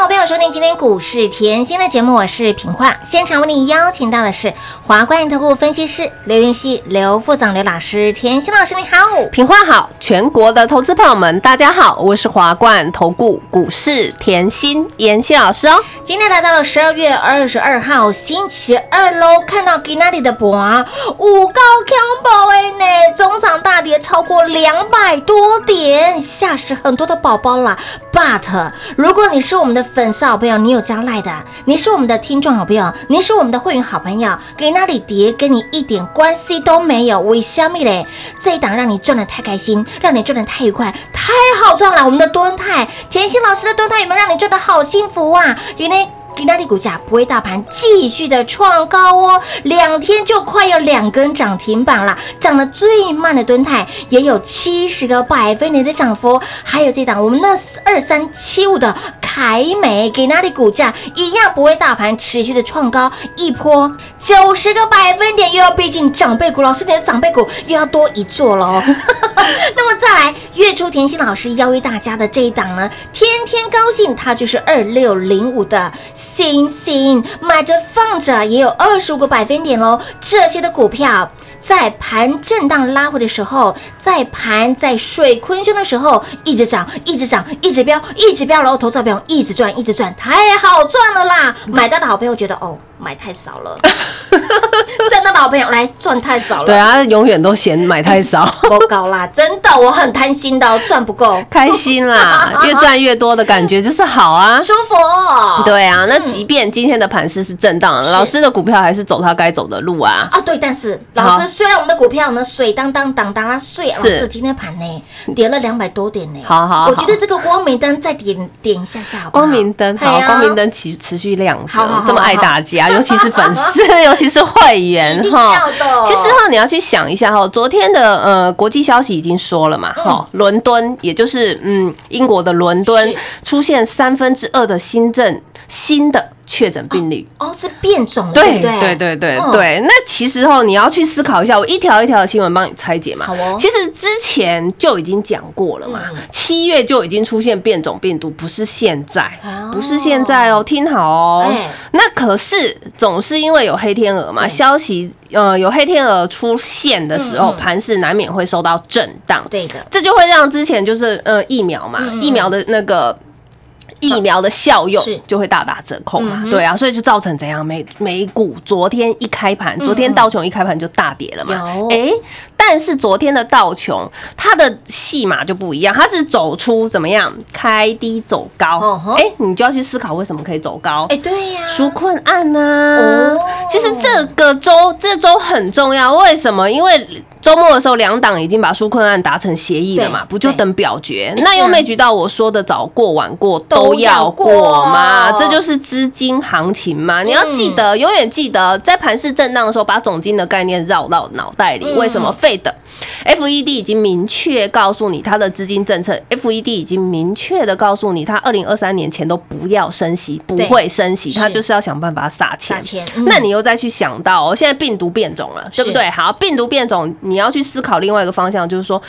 好朋友收听今天股市甜心的节目，我是平化。现场为你邀请到的是华冠投顾分析师刘云熙、刘副总、刘老师。甜心老师你好，平化好，全国的投资朋友们大家好，我是华冠投顾股市甜心妍希老师哦。今天来到了十二月二十二号星期二喽，看到给那里的盘五高强宝哎呢，中场大跌超过两百多点，吓死很多的宝宝啦。But 如果你是我们的粉丝好朋友，你有加赖的，你是我们的听众好朋友，你是我们的会员好朋友，给那里叠跟你一点关系都没有。为虾米嘞？这一档让你赚的太开心，让你赚的太愉快，太好赚了。我们的蹲泰，甜心老师的蹲泰有没有让你赚的好幸福啊？原来。吉纳利股价不会大盘继续的创高哦，两天就快要两根涨停板了，涨得最慢的蹲泰也有七十个百分点的涨幅，还有这档我们那二三七五的凯美，给那里股价一样不会大盘持续的创高，一波九十个百分点又要逼近长辈股，老师你的长辈股又要多一座喽。那么再来，月初甜心老师邀约大家的这一档呢，天天高兴，它就是二六零五的。星星买着放着也有二十五个百分点喽，这些的股票在盘震荡拉回的时候，在盘在水坤胸的时候，一直涨，一直涨，一直飙，一直飙，然后投资者朋友一直赚，一直赚，太好赚了啦！买到的好朋友觉得哦。买太少了，赚到老朋友来赚太少了。对啊，永远都嫌买太少。不高啦，真的，我很贪心的，赚不够，开心啦，越赚越多的感觉就是好啊，舒服。对啊，那即便今天的盘势是震荡，老师的股票还是走他该走的路啊。啊，对，但是老师虽然我们的股票呢水当当当当啊碎，老师今天盘呢跌了两百多点呢。好好，我觉得这个光明灯再点点一下下，光明灯好，光明灯持持续亮着，这么爱大家。尤其是粉丝，尤其是会员哈。其实哈，你要去想一下哈，昨天的呃国际消息已经说了嘛哈，伦敦也就是嗯英国的伦敦出现三分之二的新政新的。确诊病例哦，是变种，对对对对对对。那其实哦，你要去思考一下，我一条一条的新闻帮你拆解嘛。好哦。其实之前就已经讲过了嘛，七月就已经出现变种病毒，不是现在，不是现在哦，听好哦。那可是总是因为有黑天鹅嘛，消息呃有黑天鹅出现的时候，盘势难免会受到震荡。对的，这就会让之前就是呃疫苗嘛，疫苗的那个。疫苗的效用就会大打折扣嘛，对啊，所以就造成怎样？美美股昨天一开盘，昨天道琼一开盘就大跌了嘛。哎，但是昨天的道琼它的戏码就不一样，它是走出怎么样？开低走高。哎，你就要去思考为什么可以走高？哎，对呀，纾困案呐。哦，其实这个周这周很重要，为什么？因为周末的时候，两党已经把纾困案达成协议了嘛，不就等表决？那又没举到我说的早过晚过都要过嘛，这就是资金行情嘛。你要记得，永远记得，在盘市震荡的时候，把总金的概念绕到脑袋里。为什么？？Fed、FED 已经明确告诉你它的资金政策，FED 已经明确的告诉你，它二零二三年前都不要升息，不会升息，它就是要想办法撒钱。撒钱。那你又再去想到，现在病毒变种了，对不对？好，病毒变种。你要去思考另外一个方向，就是说，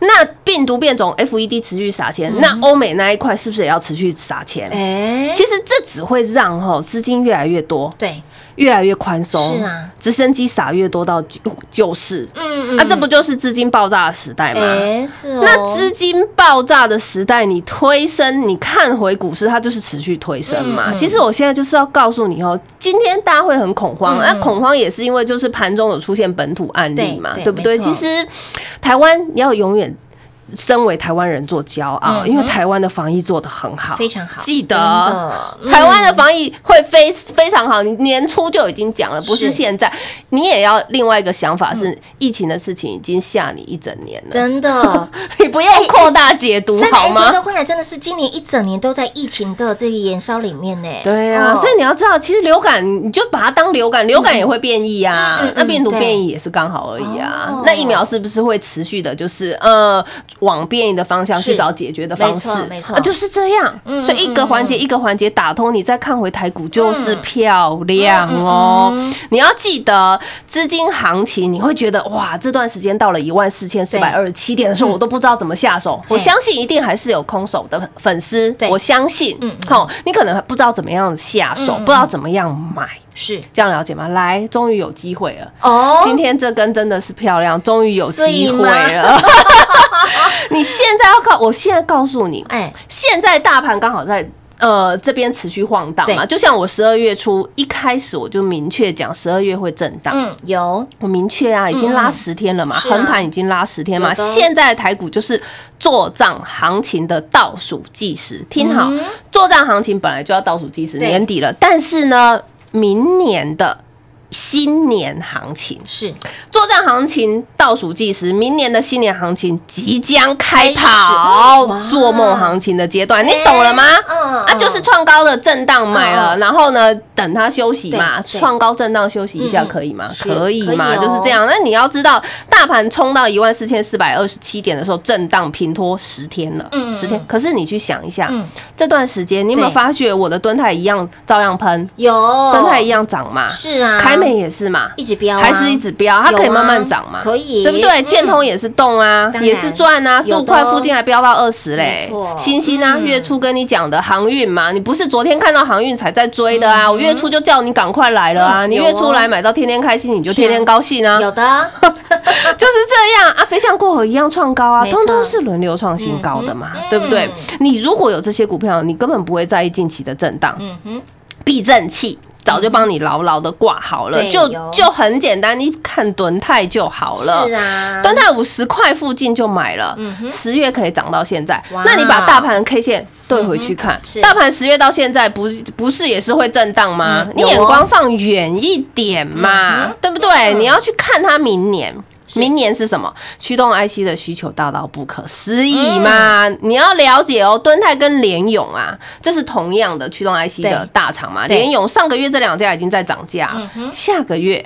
那病毒变种，FED 持续撒钱，那欧美那一块是不是也要持续撒钱？哎，其实这只会让哈资金越来越多，对。越来越宽松，是啊，直升机撒越多到就就是，嗯嗯，啊，这不就是资金爆炸的时代吗？哎，是哦。那资金爆炸的时代，你推升，你看回股市，它就是持续推升嘛。其实我现在就是要告诉你哦，今天大家会很恐慌，那恐慌也是因为就是盘中有出现本土案例嘛，对不对？其实台湾要永远。身为台湾人做骄傲，嗯因为台湾的防疫做得很好，非常好记得嗯台湾的防疫会非非常好。你年初就已经讲了，不是是现在。你也要另外一个想法是，疫情的事情已经吓你一整年了，真的。你不要扩大解读好吗头？看来真的是今年一整年都在疫情的这个延烧里面呢。对啊，哦所以你要知道，其实流感你就把它当流感，流感也会变异啊。那病毒变异也是刚好而已啊。哦那疫苗是不是会持续的，就是呃往变异的方向去找解决的方式？没错没错。啊就是这样。嗯所以一个环节一个环节打通，你再看回台股就是嗯漂亮哦。你要记得资金行情，你会觉得哇，这段时间到了一万四千四百二十七点的时候，我都不知道怎么下手。我相信一定还是有空手的粉丝，我相信。嗯嗯，好，你可能不知道怎么样下手，不知道怎么样买，是。这样了解吗？来，终于有机会了。哦，今天这根真的是漂亮，终于有机会了。你现在要告，我现在告诉你，哎，现在大盘刚好在。呃，这边持续晃荡嘛，就像我十二月初一开始我就明确讲，十二月会震荡，嗯，有。我明确啊，已经拉十天了嘛，横盘已经拉十天嘛。现在的台股就是做账行情的倒数计时，听好嗯，做账行情本来就要倒数计时，年底了，但是呢，明年的新年行情，是。作战行情倒数计时，明年的新年行情即将开开跑做梦行情的阶段，你懂了吗？嗯啊，就是创高的震荡买嗯了，然后呢，等它休息嘛，创高震荡休息一下可以吗？可以嘛，就是这样。那你要知道，大盘冲到一万四千四百二十七点的时候，震荡平拖十天了十天。可是你去想一下嗯，这段时间你有没有对。发觉我的蹲泰一样照样喷，有。蹲泰一样涨嘛？是啊，凯美也是嘛，一直飙啊，还是一直飙，它可以慢慢涨嘛，可以。对不对？嗯。建通也是动啊也是赚啊，十五块附近还飙到二十嘞。星星啊，嗯。月初跟你讲的航运嘛，你不是昨天看到航运才在追的啊？我月初就叫你赶快来了啊！嗯你月初哦来买到天天开心，你就天天高兴啊，有的，就是这样啊，飞象过河一样创高啊，通通是轮流创新高的嘛嗯，对不对？你如果有这些股票，你根本不会在意近期的震荡，嗯哼，避震器。早就帮你牢牢的挂好了，就就很简单，你看蹲泰就好了。是啊，蹲泰五十块附近就买了十月可以涨到现在哇。那你把大盘 K 线对回去看嗯，大盘十月到现在不不是也是会震荡吗嗯？你眼光放远一点嗯嘛哼，对不对？嗯你要去看它明年。是明年是什么？驱动 IC 的需求大到不可思议嗯嘛！你要了解哦，敦泰跟联勇啊，这是同样的驱动 IC 的大厂嘛。对联勇上个月这两家已经在涨价嗯，下个月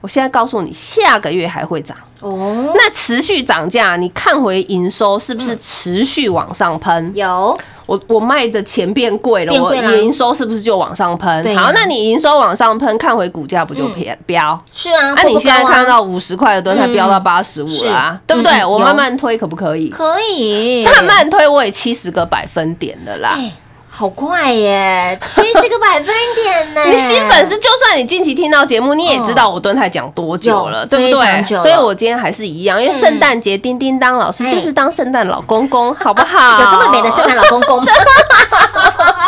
我现在告诉你，下个月还会涨。哦，那持续涨价，你看回营收是不是持续往上喷？有我我卖的钱变贵了，我营收是不是就往上喷？好，那你营收往上喷，看回股价不就偏飙？是啊，那，你现在看到五十块的吨才飙到八十五是了啊，对不对？我慢慢推可不可以？可以 慢慢推，我也七十个百分点的啦。哎，好快耶，七十个百分点呢！你新粉丝，就算你近期听到节目，你也知道我蹲台讲多久了，对不对？所以我今天还是一样，因为圣诞节叮叮当老师哎就是当圣诞老公公，好不好？有这么美的圣诞老公公，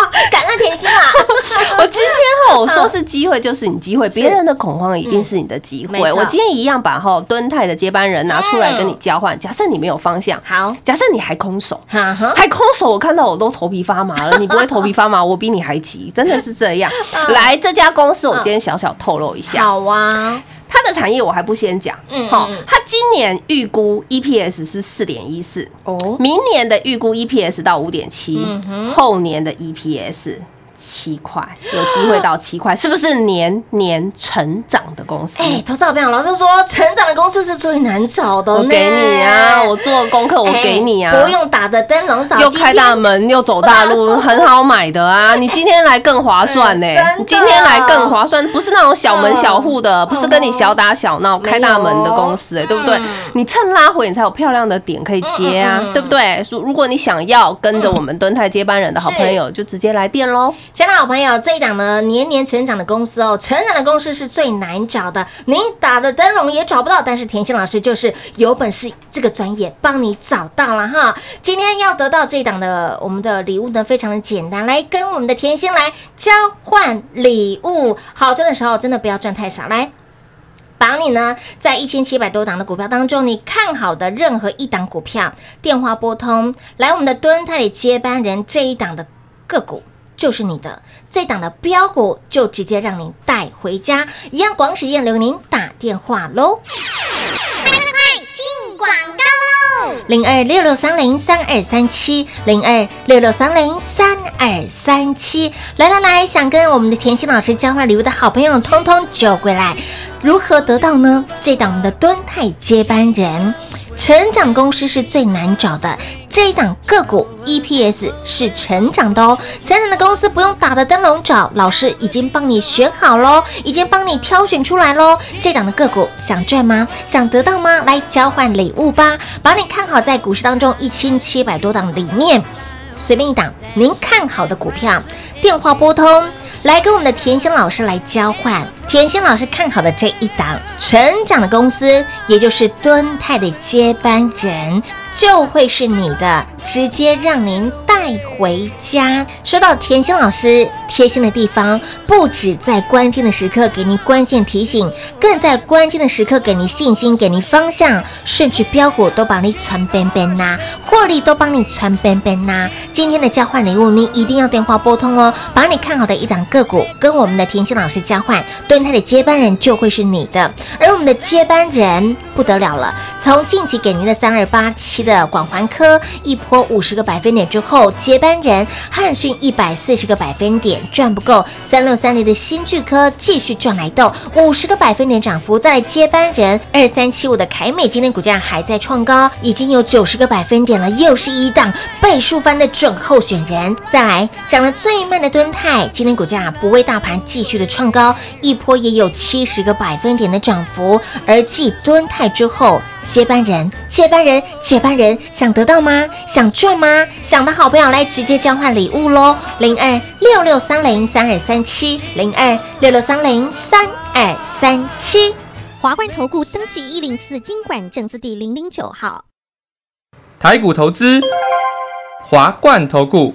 感恩甜心啦！我今天哈，我说是机会就是你机会，别人的恐慌一定是你的机会。我今天一样把哈敦泰的接班人拿出来跟你交换。假设你没有方向，好，假设你还空手。哈哈，还空手，我看到我都头皮发麻了。你不会头皮发麻，我比你还急，真的是这样。来，这家公司我今天小小透露一下，好啊，它的产业我还不先讲。嗯好嗯，它今年预估 EPS 是四点一四，哦，明年的预估 EPS 到五点七后年的 EPS 七块，有机会到七块，是不是年年成长的公司？哎，投资好朋友，老师说成长的公司是最难找的。我给你啊，我做功课，我哎给你啊，不用打的灯笼找，又开大门又走大路，很好买的啊！你今天来更划算呢、你今天来更划算，不是那种小门小户的，不是跟你小打小闹开大门的公司、哎，对不对嗯？你趁拉回，你才有漂亮的点可以接啊对不对？如如果你想要跟着我们敦泰接班人的好朋友，就直接来电喽。亲爱的好朋友，这一档呢年年成长的公司哦，成长的公司是最难找的，您打的灯笼也找不到，但是甜心老师就是有本事，这个专业帮你找到了哈。今天要得到这一档的我们的礼物呢，非常的简单，来跟我们的甜心来交换礼物。好赚的时候真的不要赚太少，来。把你呢在一千七百多档的股票当中，你看好的任何一档股票，电话拨通来我们的蹲泰接班人这一档的个股。就是你的这档的标股，就直接让您带回家，一样广时间留您打电话喽。进广告喽，零二六六三零三二三七，零二六六三零三二三七，来来来，想跟我们的甜心老师交换礼物的好朋友，通通就过来。如何得到呢？这档我们的敦泰接班人。成长公司是最难找的，这一档个股 EPS 是成长的哦。成长的公司不用打的灯笼找，老师已经帮你选好喽，已经帮你挑选出来喽。这档的个股想赚吗？想得到吗？来交换礼物吧！把你看好在股市当中一千七百多档里面，随便一档您看好的股票，电话拨通。来跟我们的甜心老师来交换，甜心老师看好的这一档成长的公司，也就是敦泰的接班人。就会是你的，直接让您带回家。说到甜心老师贴心的地方，不止在关键的时刻给您关键提醒，更在关键的时刻给您信心，给您方向，甚至标股都帮你传边边呐，获利都帮你传边边呐。今天的交换礼物，你一定要电话拨通哦，把你看好的一档个股跟我们的甜心老师交换，对他的接班人就会是你的。而我们的接班人不得了了，从近期给您的三二八七。的广环科一波五十个百分点之后，接班人汉讯一百四十个百分点赚不够，三六三零的新巨科继续赚来豆五十个百分点涨幅，再来接班人二三七五的凯美今天股价还在创高，已经有九十个百分点了，又是一档倍数翻的准候选人。再来涨得最慢的敦泰，今天股价不为大盘继续的创高，一波也有七十个百分点的涨幅，而继敦泰之后。接班人，接班人，接班人，想得到吗？想赚吗？想的好朋友来直接交换礼物喽！零二六六三零三二三七，零二六六三零三二三七，华冠投顾登记一零四经管证字第零零九号，台股投资，华冠投顾。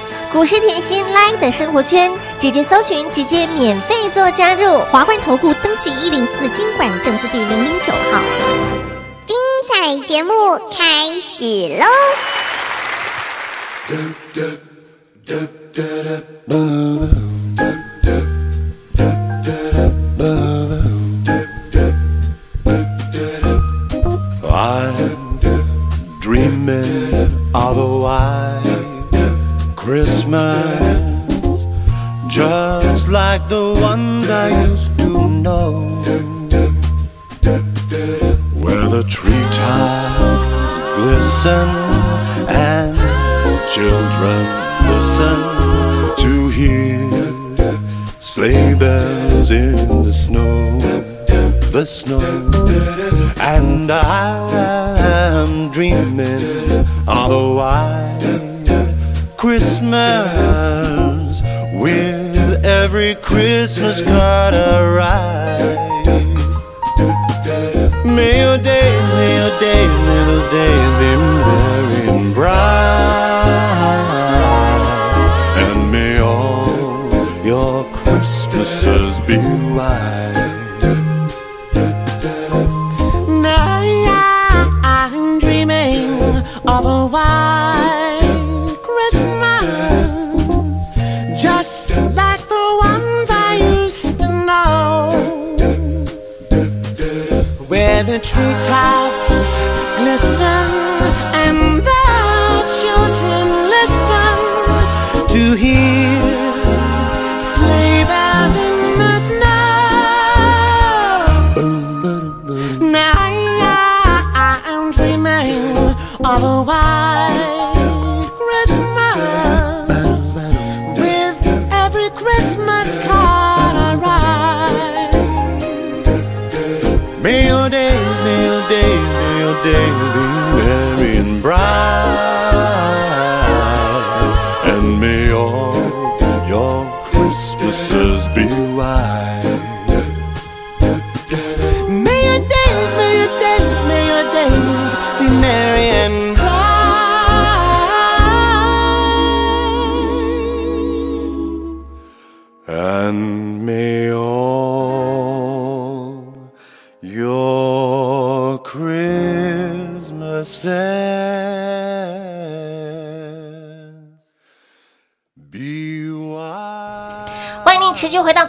股市甜心 Live 的生活圈，直接搜寻，直接免费做加入。华冠投顾登记一零四经管证字第零零九号。精彩节目开始喽！Dreaming of a white Christmas, just like the ones I used to know, where the treetops glisten and children listen to hear sleigh bells in the snow, the snow, and I am dreaming of a white Christmas with every Christmas card I write. May your day, may your day, may those days be merry and bright, and may all your Christmases be white.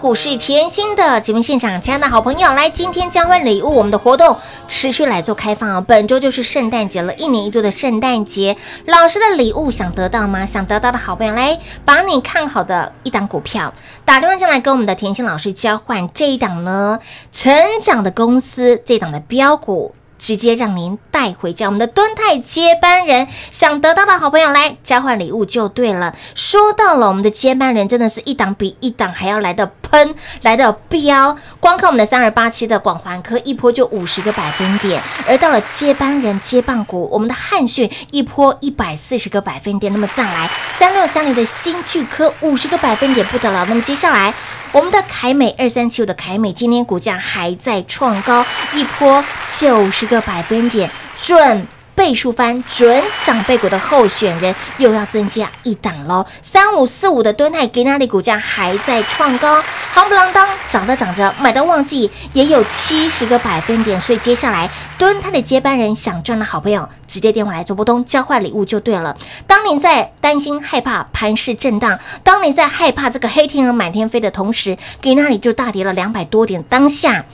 股市甜心的节目现场，亲爱的好朋友，来，今天交换礼物，我们的活动持续来做开放哦。本周就是圣诞节了，一年一度的圣诞节，老师的礼物想得到吗？想得到的好朋友，来把你看好的一档股票打电话进来，跟我们的甜心老师交换这一档呢，成长的公司这档的标股。直接让您带回家。我们的敦泰接班人想得到的好朋友来交换礼物就对了。说到了我们的接班人，真的是一档比一档还要来的喷，来的飙。光看我们的三二八七的广环科一波就五十个百分点，而到了接班人接棒股，我们的汉讯一波一百四十个百分点。那么再来三六三零的新巨科五十个百分点不得了。那么接下来。我们的凯美二三七五的凯美今天股价还在创高，一波九十个百分点，准倍数翻，准长辈股的候选人又要增加一档喽。三五四五的敦泰给那里股价还在创高，夯不啷当涨着涨着，买到旺季也有七十个百分点，所以接下来敦泰的接班人想赚的好朋友，直接电话来做波动交换礼物就对了。当你在担心害怕盘势震荡，当你在害怕这个黑天鹅满天飞的同时，给那里就大跌了两百多点，当下。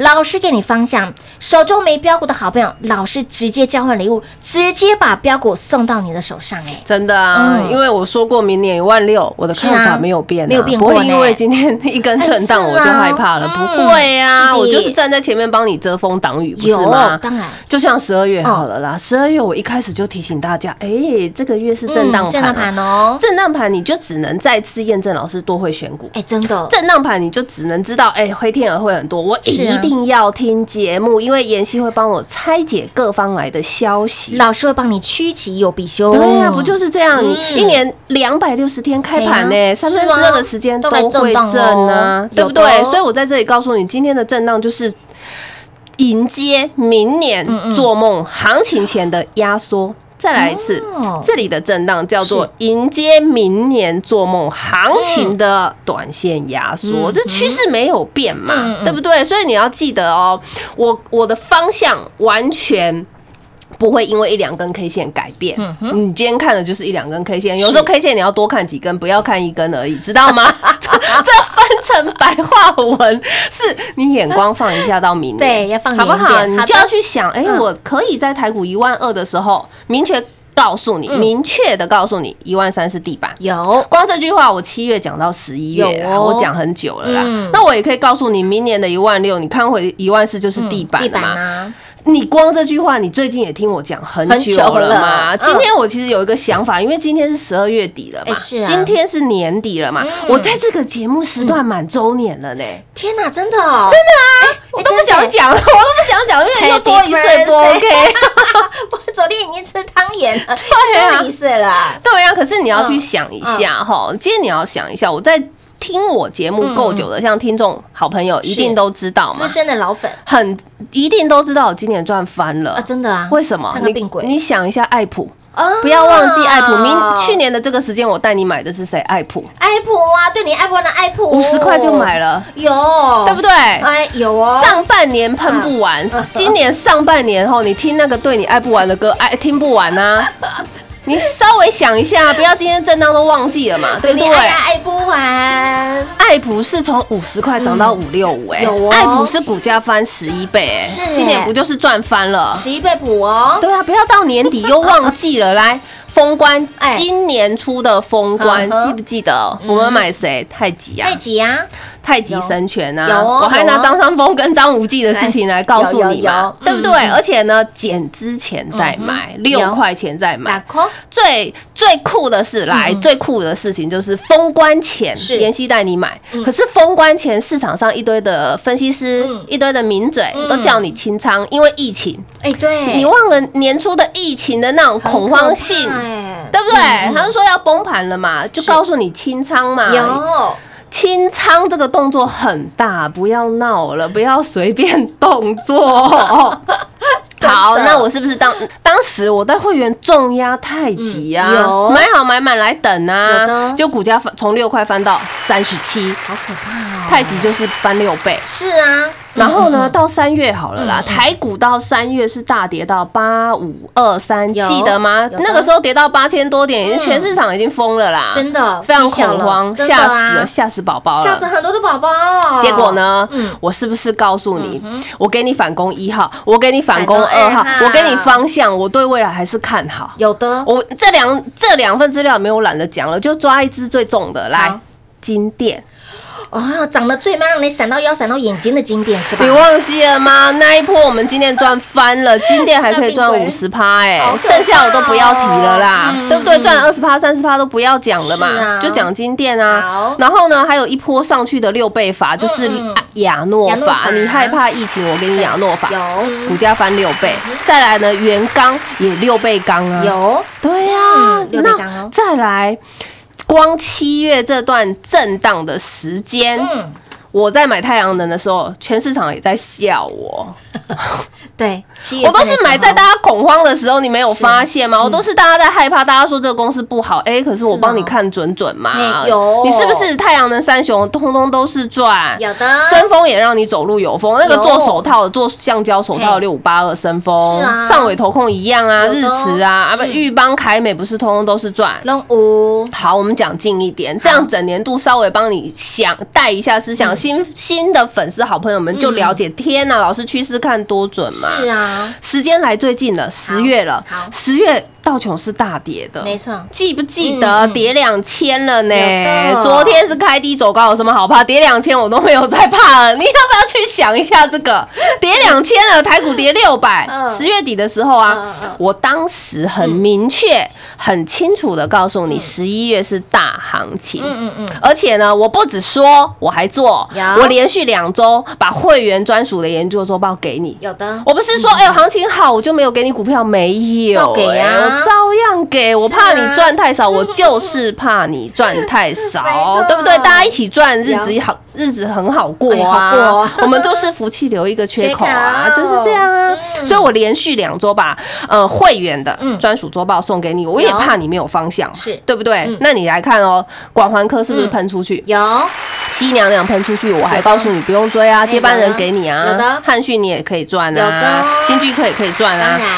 老师给你方向，手中没标股的好朋友，老师直接交换礼物，直接把标股送到你的手上、哎，真的啊，嗯。因为我说过明年一万六，我的看法没有变啊、没有变不会因为今天一根震荡我就害怕了，嗯不会啊，我就是站在前面帮你遮风挡雨，不是吗？当然。就像十二月好了啦，十二月我一开始就提醒大家，哎，这个月是震荡盘、嗯震荡盘哦，震荡盘你就只能再次验证老师多会选股。哎、真的，震荡盘你就只能知道，哎、灰天鹅会很多，我一定要听节目，因为妍希会帮我拆解各方来的消息。老师会帮你趋吉又必凶，对啊、不就是这样？嗯一年两百六十天开盘呢，三分之二的时间都都会震啊哦，对不对？所以我在这里告诉你，今天的震荡就是迎接明年嗯做梦行情前的压缩。再来一次哦，这里的震荡叫做迎接明年做梦行情的短线压缩，嗯这趋势没有变嘛对不对？所以你要记得哦，我我的方向完全。不会因为一两根 K 线改变，嗯你今天看的就是一两根 K 线，有时候 K 线你要多看几根，不要看一根而已，知道吗？这这翻成白话文，是你眼光放一下到明年，对要放好不好？你就要去想，哎，嗯。我可以在台股一万二的时候，明确告诉你，嗯。明确的告诉你，一万三是地板。有。光这句话，我七月讲到十一月啦，有。哦我讲很久了啦。嗯。那我也可以告诉你，明年的一万六，你看回一万四就是地板了嘛。啊，你光这句话，你最近也听我讲很很久久了。了嘛。嗯。今天我其实有一个想法，因为今天是十二月底了嘛，今天是年底了嘛，嗯。我在这个节目时段满周年了呢。天哪，真的哦，真的啊，我都不想讲了，我都不想讲，因为又多一岁不 Happy OK。我昨天已经吃汤圆了，对啊。多一岁了。啊，对呀、可是你要去嗯。想一下哈，今天你要想一下，我在听我节目够久的，像听众好朋友一定都知道嘛。资，深的老粉。很一定都知道我今年赚翻了。啊，真的啊，为什么？你看个病鬼，你想一下，爱普哦不要忘记爱普。明去年的这个时间，我带你买的是谁？爱普，爱普啊，对你爱普的爱普，五十块就买了，有，对不对？哎，有哦，上半年喷不完，今年上半年后，你听那个对你爱不完的歌，爱听不完啊。你稍微想一下，不要今天震荡都忘记了嘛，对不对？爱呀爱不完，爱普是从五十块涨到五六五，哎有哦，爱普是股价翻十一倍，哎今年不就是赚翻了？十一倍普哦，对啊，不要到年底又忘记了。来，封关哎，今年出的封关记不记得？我们买谁？太极啊。太，极啊，太极神拳啊！有。哦我还拿有。哦张三丰跟张无忌的事情来告诉你有有嘛有，对不对？嗯而且呢，减之前再买，六有块钱再打买。call，最最酷的是，来最酷的事情就是封关前，妍希带你买。可是封关前市场上一堆的分析师嗯，一堆的名嘴嗯。都叫你清仓，因为疫情。哎，对，你忘了年初的疫情的那种恐慌性，对对不对？他就说要崩盘了嘛，就告诉你清仓嘛。有，清仓这个动作很大，不要闹了，不要随便动作。好，那我是不是当当时我在会员重压太极啊，嗯有。买好买满来等啊，就股价翻从六块翻到三十七，好可怕哦，太极就是翻六倍。是啊，然后呢，到三月好了啦，台股到三月是大跌到八五二三，有记得吗？那个时候跌到八千多点，已经嗯。全市场已经疯了啦，真的非常恐慌，吓死了，吓死宝宝了。吓死很多的宝宝，结果？呢嗯？我是不是告诉你，我给你反攻一号，我给你反攻二号反攻二，号。我给你方向，我对未来还是看好。有的，我这两这两份资料没有懒得讲了，就抓一只最重的来。金店，哦，长得最慢，让你闪到腰、闪到眼睛的经典是吧？你忘记了吗？那一波我们今天赚翻了，金店还可以赚 五十趴，哎剩下我都不要提了啦，嗯。对不对？赚二十趴、三十趴都不要讲了嘛，啊。就讲金店啊。然后呢，还有一波上去的六倍法，就是亚诺法。你害怕疫情，我给你亚诺法，有。股价翻六倍。再来呢，元刚也六倍刚啊，有，对呀、嗯六倍那再来，光七月这段震荡的时间，我在买太阳能的时候，全市场也在笑我。对，我都是买在大家恐慌的时候，你没有发现吗？我都是大家在害怕，大家说这个公司不好，哎，可是我帮你看准准嘛。哎。有。你是不是太阳能三雄通通都是赚？有的，深丰也让你走路有风，那个做手套的、做橡胶手套嘿。六五八二深丰啊，上尾投控一样啊，日驰啊，啊不裕邦、凯美不是通通都是赚。龙五，好，我们讲近一点，这样整年度稍微帮你想带一下思嗯。想，新新的粉丝好朋友们就了解。天呐，老师趋势看多准嘛？是啊，时间来最近了，十月了，十月道琼是大跌的，没错，记不记嗯得嗯跌两千了呢？昨天是开低走高，有什么好怕？跌两千我都没有在怕了。你要不要去想一下这个？跌两千了，台股跌六百嗯，十月底的时候啊我当时很明确、很清楚的告诉你，十一月是大行情。嗯嗯嗯，而且呢，我不止说，我还做，我连续两周把会员专属的研究周报给你。有的，我不是说，哎、呦，行情好我就没有给你股票，没有、照给啊哎我照样给。我怕你赚太少，我就是怕你赚太少，对不对？大家一起赚，日子好，日子很好过哎啊。我们都是福气留一个缺口啊，就是这样啊。所以我连续两周把呃会员的嗯。专属周报送给你，我也怕你没有方向，是。对不对？嗯？那你来看哦，广环科是不是嗯。喷出去？有，西娘娘喷出去，我还告诉你不用追啊，接班人给你有啊的，汉讯你也可以赚有啊的，新居科也可以赚当啊，然，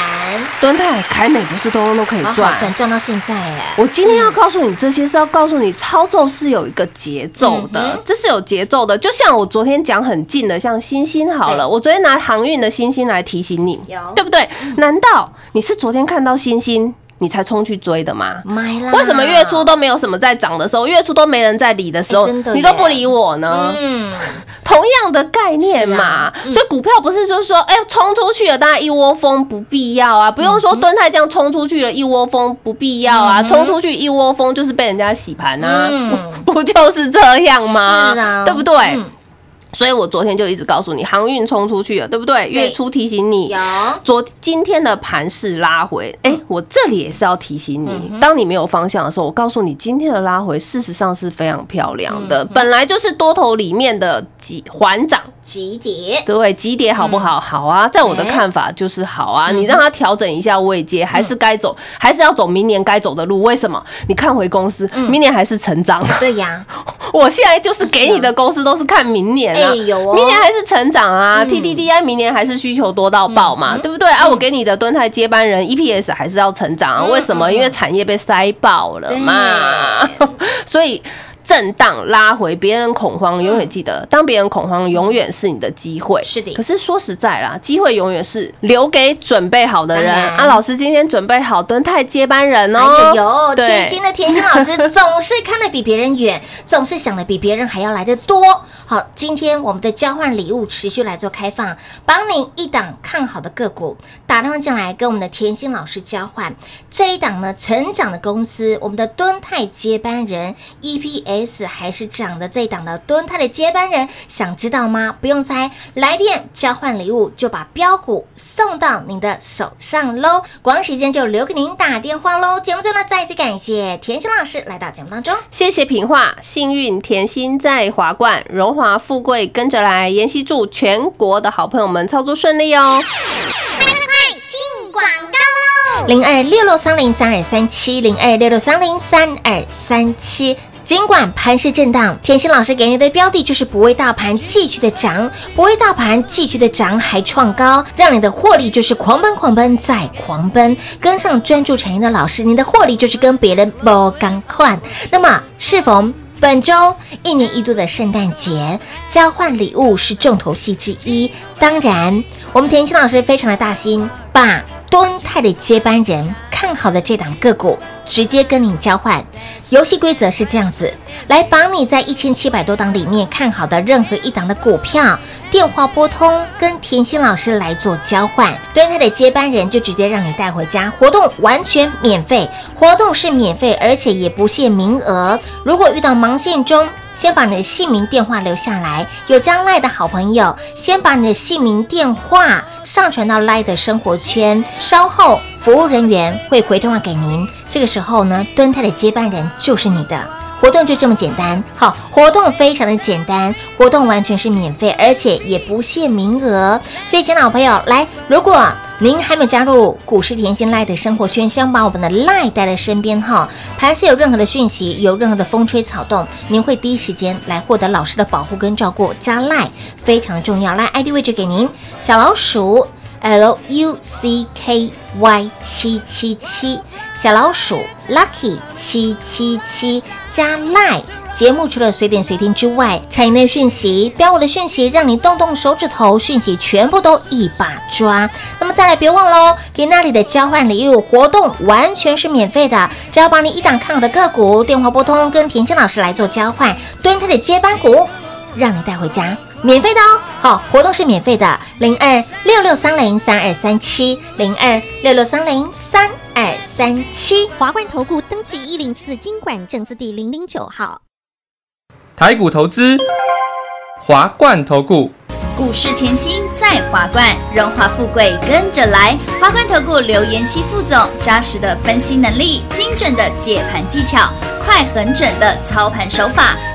敦泰、凯美不是通通都可以赚。赚赚到现在哎，我今天要告诉你这些，是要告诉你操作是有一个节奏嗯的，这是有节奏的。就像我昨天讲很近的，像星星好了，我昨天拿航运的星星来提醒你，对不对？难道你是昨天看到星星你才冲去追的吗？买啦，为什么月初都没有什么在涨的时候，月初都没人在理的时候，你都不理我呢？嗯，同样的概念嘛，啊嗯。所以股票不是就是说，哎、冲出去了，大家一窝蜂不必要啊，不用嗯说蹲太这样冲出去了，一窝蜂不必要啊，冲出去一窝蜂就是被人家洗盘啊，嗯。不 不就是这样吗？是啊。对不对？嗯所以我昨天就一直告诉你，航运冲出去了，对不对？月初提醒你，有昨今天的盘势拉回，哎、我这里也是要提醒你，当你没有方向的时候，我告诉你，今天的拉回事实上是非常漂亮的，本来就是多头里面的几环涨。急跌，对，急跌好不好？好啊，在我的看法就是好啊。你让它调整一下位阶，还是该走，还是要走明年该走的路。为什么？你看回公司，明年还是成长。对呀，我现在就是给你的公司都是看明年啊，哎有哦明年还是成长啊、t d d i 明年还是需求多到爆嘛，对不对啊？我给你的敦泰接班人 EPS 还是要成长啊，为什么？因为产业被塞爆了嘛，所以。震荡拉回，别人恐慌，永远记得，当别人恐慌，永远是你的机会。是的可是说实在啦，机会永远是留给准备好的人啊。老师今天准备好蹲泰接班人哎哦。哎呦，对贴心的甜心老师总是看得比别人远，总是想的比别人还要来得多。好，今天我们的交换礼物持续来做开放，帮你一档看好的个股打电话进来，跟我们的甜心老师交换这一档呢成长的公司，我们的蹲泰接班人 EPS 还是涨的这一档的敦泰的接班人，想知道吗？不用猜，来电交换礼物就把标股送到您的手上喽。广告时间就留给您打电话喽。节目中呢，再次感谢甜心老师来到节目当中。谢谢品画，幸运甜心在华冠，荣华富贵跟着来。妍希祝全国的好朋友们操作顺利哦。快进广告零二六六三零三二三七零二六六三零三二三七。尽管盘势震荡，甜心老师给你的标的就是不为大盘继续的涨，不为大盘继续的涨还创高，让你的获利就是狂奔狂奔再狂奔。跟上专注产业的老师，你的获利就是跟别人不赶快。那么适逢本周一年一度的圣诞节交换礼物是重头戏之一。当然，我们甜心老师非常的大心，把敦泰的接班人看好的这档个股直接跟你交换。游戏规则是这样子，来把你在一千七百多档里面看好的任何一档的股票，电话拨通跟甜心老师来做交换，敦泰的接班人就直接让你带回家，活动完全免费，活动是免费，而且也不限名额。如果遇到忙线中，先把你的姓名、电话留下来。有加赖的好朋友，先把你的姓名、电话上传到赖的生活圈，稍后服务人员会回电话给您。这个时候呢，蹲泰的接班人就是你的。活动就这么简单，好，活动非常的简单，活动完全是免费，而且也不限名额。所以，亲爱的好朋友，来，如果您还没有加入股市甜心赖的生活圈，想把我们的赖带在身边哈，盘是有任何的讯息，有任何的风吹草动，您会第一时间来获得老师的保护跟照顾。加赖非常重要，来 ID 位置给您，小老鼠 L U C K Y 七七七，小老鼠 Lucky 七七七加赖。节目除了随点随听之外，产业内讯息、标我的讯息，让你动动手指头，讯息全部都一把抓。那么再来，别忘喽，给那里的交换礼物活动完全是免费的，只要把你一档看好的个股电话拨通，跟甜心老师来做交换，蹲他的接班股，让你带回家。免费的哦，好，活动是免费的，零二六六三零三二三七，零二六六三零三二三七。华冠投顾登记一零四经管证字第零零九号。台股投资，华冠投顾。股市甜心在华冠，荣华富贵跟着来。华冠投顾刘延熙副总，扎实的分析能力，精准的解盘技巧，快狠准的操盘手法，